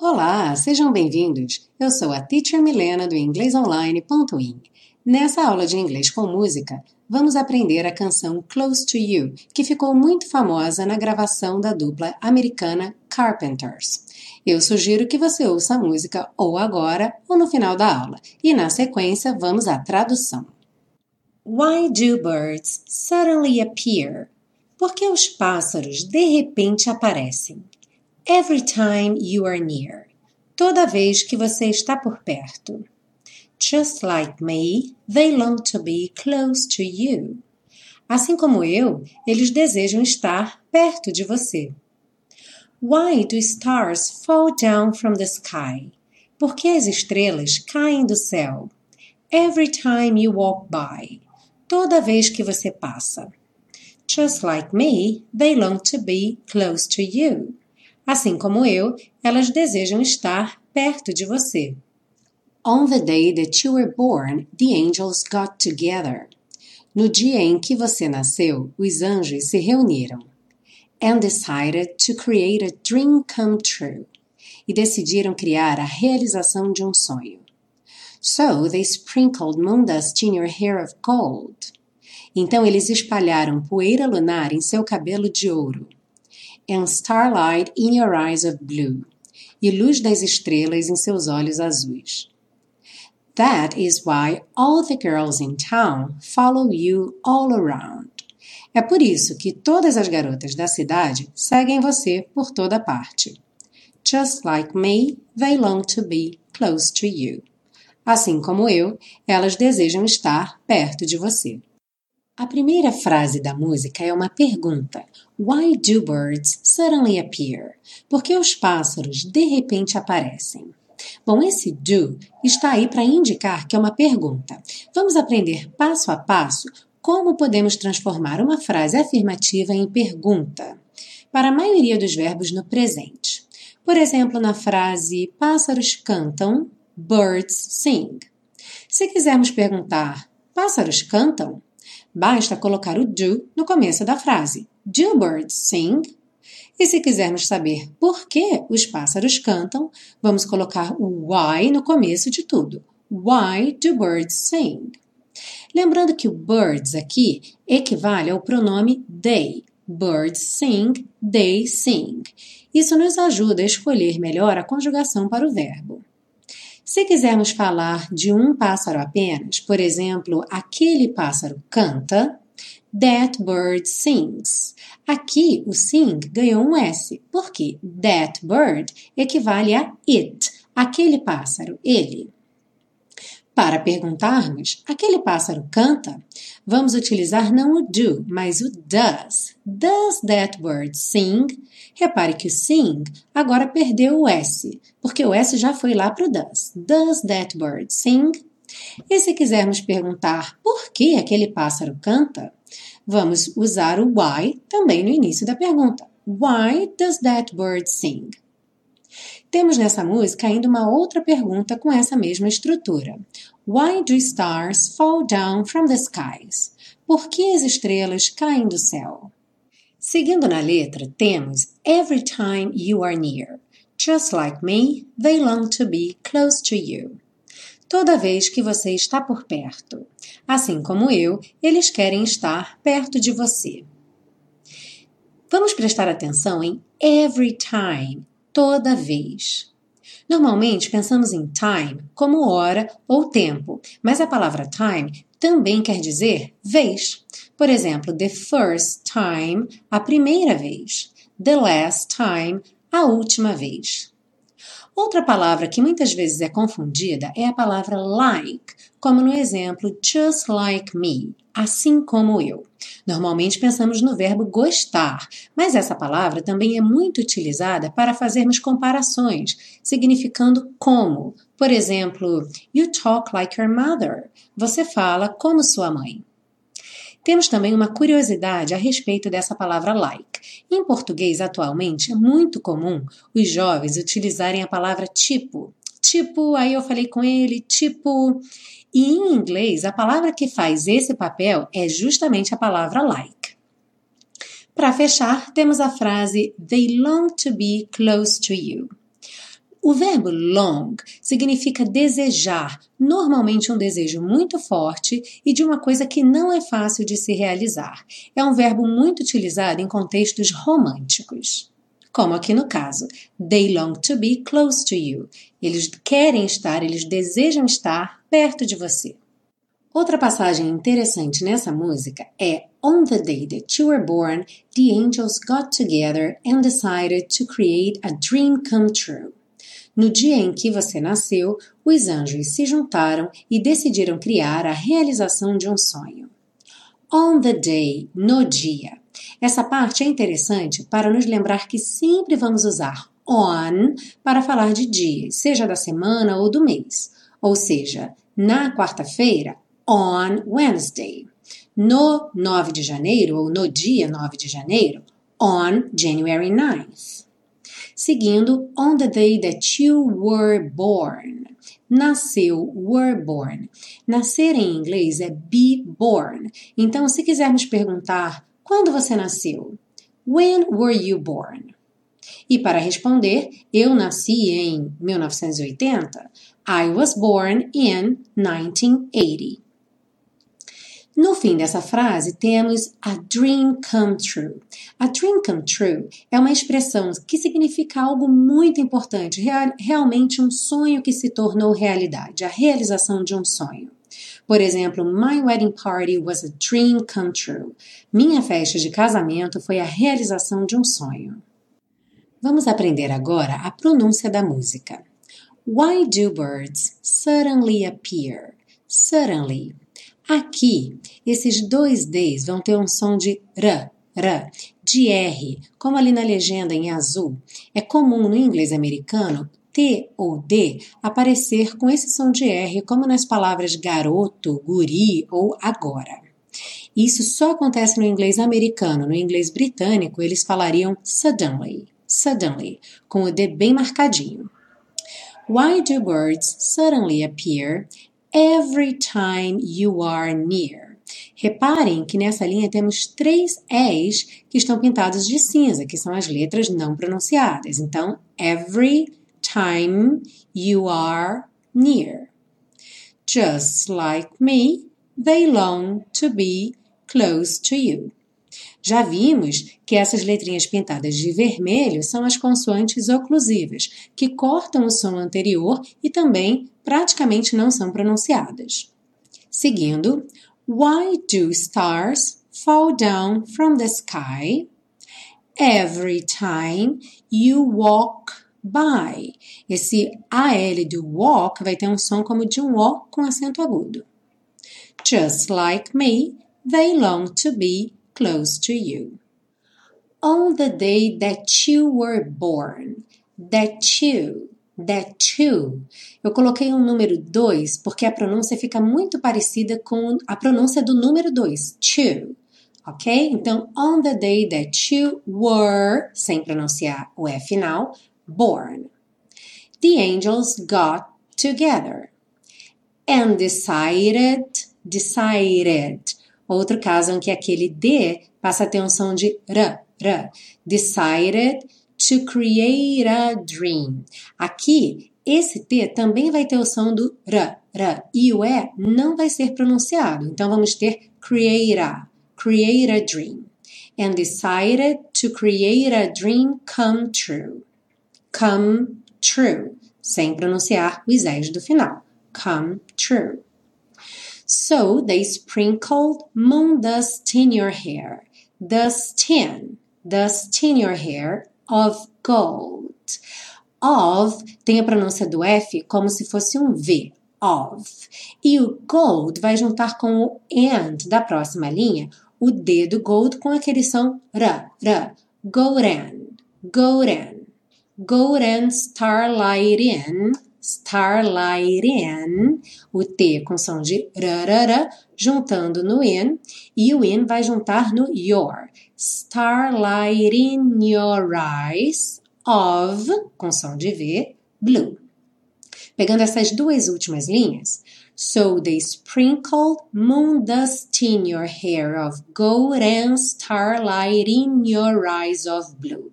Olá, sejam bem-vindos. Eu sou a Teacher Milena do inglesonline.in. Nessa aula de inglês com música, vamos aprender a canção Close to You, que ficou muito famosa na gravação da dupla americana Carpenters. Eu sugiro que você ouça a música ou agora ou no final da aula, e na sequência vamos à tradução. Why do birds suddenly appear? Por que os pássaros de repente aparecem? Every time you are near. Toda vez que você está por perto. Just like me, they long to be close to you. Assim como eu, eles desejam estar perto de você. Why do stars fall down from the sky? Por que as estrelas caem do céu? Every time you walk by. Toda vez que você passa. Just like me, they long to be close to you. Assim como eu, elas desejam estar perto de você. On the day that you were born, the angels got together. No dia em que você nasceu, os anjos se reuniram. And decided to create a dream come true. E decidiram criar a realização de um sonho. So they sprinkled moon dust in your hair of gold. Então eles espalharam poeira lunar em seu cabelo de ouro and starlight in your eyes of blue, e luz das estrelas em seus olhos azuis. That is why all the girls in town follow you all around. É por isso que todas as garotas da cidade seguem você por toda parte. Just like me, they long to be close to you. Assim como eu, elas desejam estar perto de você. A primeira frase da música é uma pergunta. Why do birds suddenly appear? Por que os pássaros de repente aparecem? Bom, esse do está aí para indicar que é uma pergunta. Vamos aprender passo a passo como podemos transformar uma frase afirmativa em pergunta para a maioria dos verbos no presente. Por exemplo, na frase pássaros cantam, birds sing. Se quisermos perguntar pássaros cantam, Basta colocar o do no começo da frase. Do birds sing? E se quisermos saber por que os pássaros cantam, vamos colocar o why no começo de tudo. Why do birds sing? Lembrando que o birds aqui equivale ao pronome they. Birds sing, they sing. Isso nos ajuda a escolher melhor a conjugação para o verbo. Se quisermos falar de um pássaro apenas, por exemplo, aquele pássaro canta, that bird sings. Aqui o sing ganhou um S, porque that bird equivale a it, aquele pássaro, ele. Para perguntarmos, aquele pássaro canta? Vamos utilizar não o do, mas o does. Does that bird sing? Repare que o sing agora perdeu o S, porque o S já foi lá para o does. Does that bird sing? E se quisermos perguntar por que aquele pássaro canta, vamos usar o why também no início da pergunta. Why does that bird sing? Temos nessa música ainda uma outra pergunta com essa mesma estrutura. Why do stars fall down from the skies? Por que as estrelas caem do céu? Seguindo na letra, temos Every time you are near. Just like me, they long to be close to you. Toda vez que você está por perto. Assim como eu, eles querem estar perto de você. Vamos prestar atenção em every time, toda vez. Normalmente pensamos em time como hora ou tempo, mas a palavra time também quer dizer vez. Por exemplo, the first time, a primeira vez. The last time, a última vez. Outra palavra que muitas vezes é confundida é a palavra like, como no exemplo just like me, assim como eu. Normalmente pensamos no verbo gostar, mas essa palavra também é muito utilizada para fazermos comparações, significando como. Por exemplo, you talk like your mother. Você fala como sua mãe. Temos também uma curiosidade a respeito dessa palavra like. Em português, atualmente, é muito comum os jovens utilizarem a palavra tipo. Tipo, aí eu falei com ele, tipo. E em inglês, a palavra que faz esse papel é justamente a palavra like. Para fechar, temos a frase They long to be close to you. O verbo long significa desejar, normalmente um desejo muito forte e de uma coisa que não é fácil de se realizar. É um verbo muito utilizado em contextos românticos. Como aqui no caso, they long to be close to you. Eles querem estar, eles desejam estar perto de você. Outra passagem interessante nessa música é On the day that you were born, the angels got together and decided to create a dream come true. No dia em que você nasceu, os anjos se juntaram e decidiram criar a realização de um sonho. On the day, no dia. Essa parte é interessante para nos lembrar que sempre vamos usar on para falar de dias, seja da semana ou do mês. Ou seja, na quarta-feira, on Wednesday. No 9 de janeiro, ou no dia 9 de janeiro, on January 9th seguindo on the day that you were born. Nasceu, were born. Nascer em inglês é be born. Então, se quisermos perguntar quando você nasceu, when were you born? E para responder, eu nasci em 1980. I was born in 1980. No fim dessa frase, temos a dream come true. A dream come true é uma expressão que significa algo muito importante, real, realmente um sonho que se tornou realidade, a realização de um sonho. Por exemplo, My wedding party was a dream come true. Minha festa de casamento foi a realização de um sonho. Vamos aprender agora a pronúncia da música. Why do birds suddenly appear? Suddenly Aqui, esses dois Ds vão ter um som de R, R, de R, como ali na legenda em azul. É comum no inglês americano T ou D aparecer com esse som de R, como nas palavras garoto, guri ou agora. Isso só acontece no inglês americano. No inglês britânico, eles falariam suddenly, suddenly, com o D bem marcadinho. Why do birds suddenly appear every time you are near. Reparem que nessa linha temos três E's que estão pintados de cinza, que são as letras não pronunciadas. Então, every time you are near. Just like me, they long to be close to you. Já vimos que essas letrinhas pintadas de vermelho são as consoantes oclusivas, que cortam o som anterior e também praticamente não são pronunciadas. Seguindo, Why do stars fall down from the sky? Every time you walk by. Esse AL do walk vai ter um som como de um O com acento agudo. Just like me, they long to be close to you. On the day that you were born, that you, that you. Eu coloquei um número 2 porque a pronúncia fica muito parecida com a pronúncia do número 2, two. Ok? Então, on the day that you were, sem pronunciar o E final, born. The angels got together and decided, decided Outro caso em que aquele D passa a ter um som de R, R. Decided to create a dream. Aqui, esse T também vai ter o som do R, R. E o E não vai ser pronunciado. Então, vamos ter create a, create a dream. And decided to create a dream come true. Come true. Sem pronunciar os E's do final. Come true. So they sprinkled moon dust in your hair, dust in, dust in your hair of gold. Of tem a pronúncia do F como se fosse um V, of. E o gold vai juntar com o and da próxima linha, o D do gold com aquele som R, R. Golden, golden, golden starlight in starlight in, o T com som de rarara, juntando no in, e o in vai juntar no your. Starlight in your eyes of, com som de V, blue. Pegando essas duas últimas linhas, So they sprinkled moon dust in your hair of gold and starlight in your eyes of blue.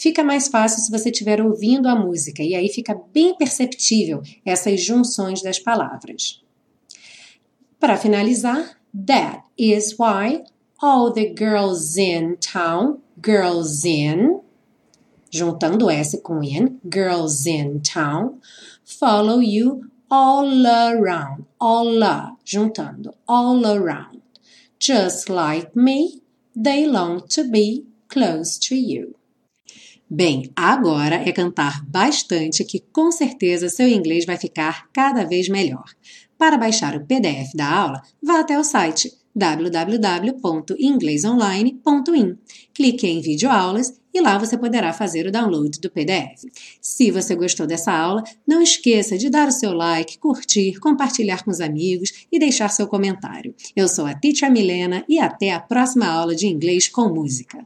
Fica mais fácil se você estiver ouvindo a música e aí fica bem perceptível essas junções das palavras. Para finalizar, that is why all the girls in town, girls in, juntando S com in, girls in town, follow you all around, all, juntando, all around. Just like me, they long to be close to you. Bem, agora é cantar bastante que com certeza seu inglês vai ficar cada vez melhor. Para baixar o PDF da aula, vá até o site www.inglesonline.in. Clique em videoaulas e lá você poderá fazer o download do PDF. Se você gostou dessa aula, não esqueça de dar o seu like, curtir, compartilhar com os amigos e deixar seu comentário. Eu sou a Teacher Milena e até a próxima aula de inglês com música.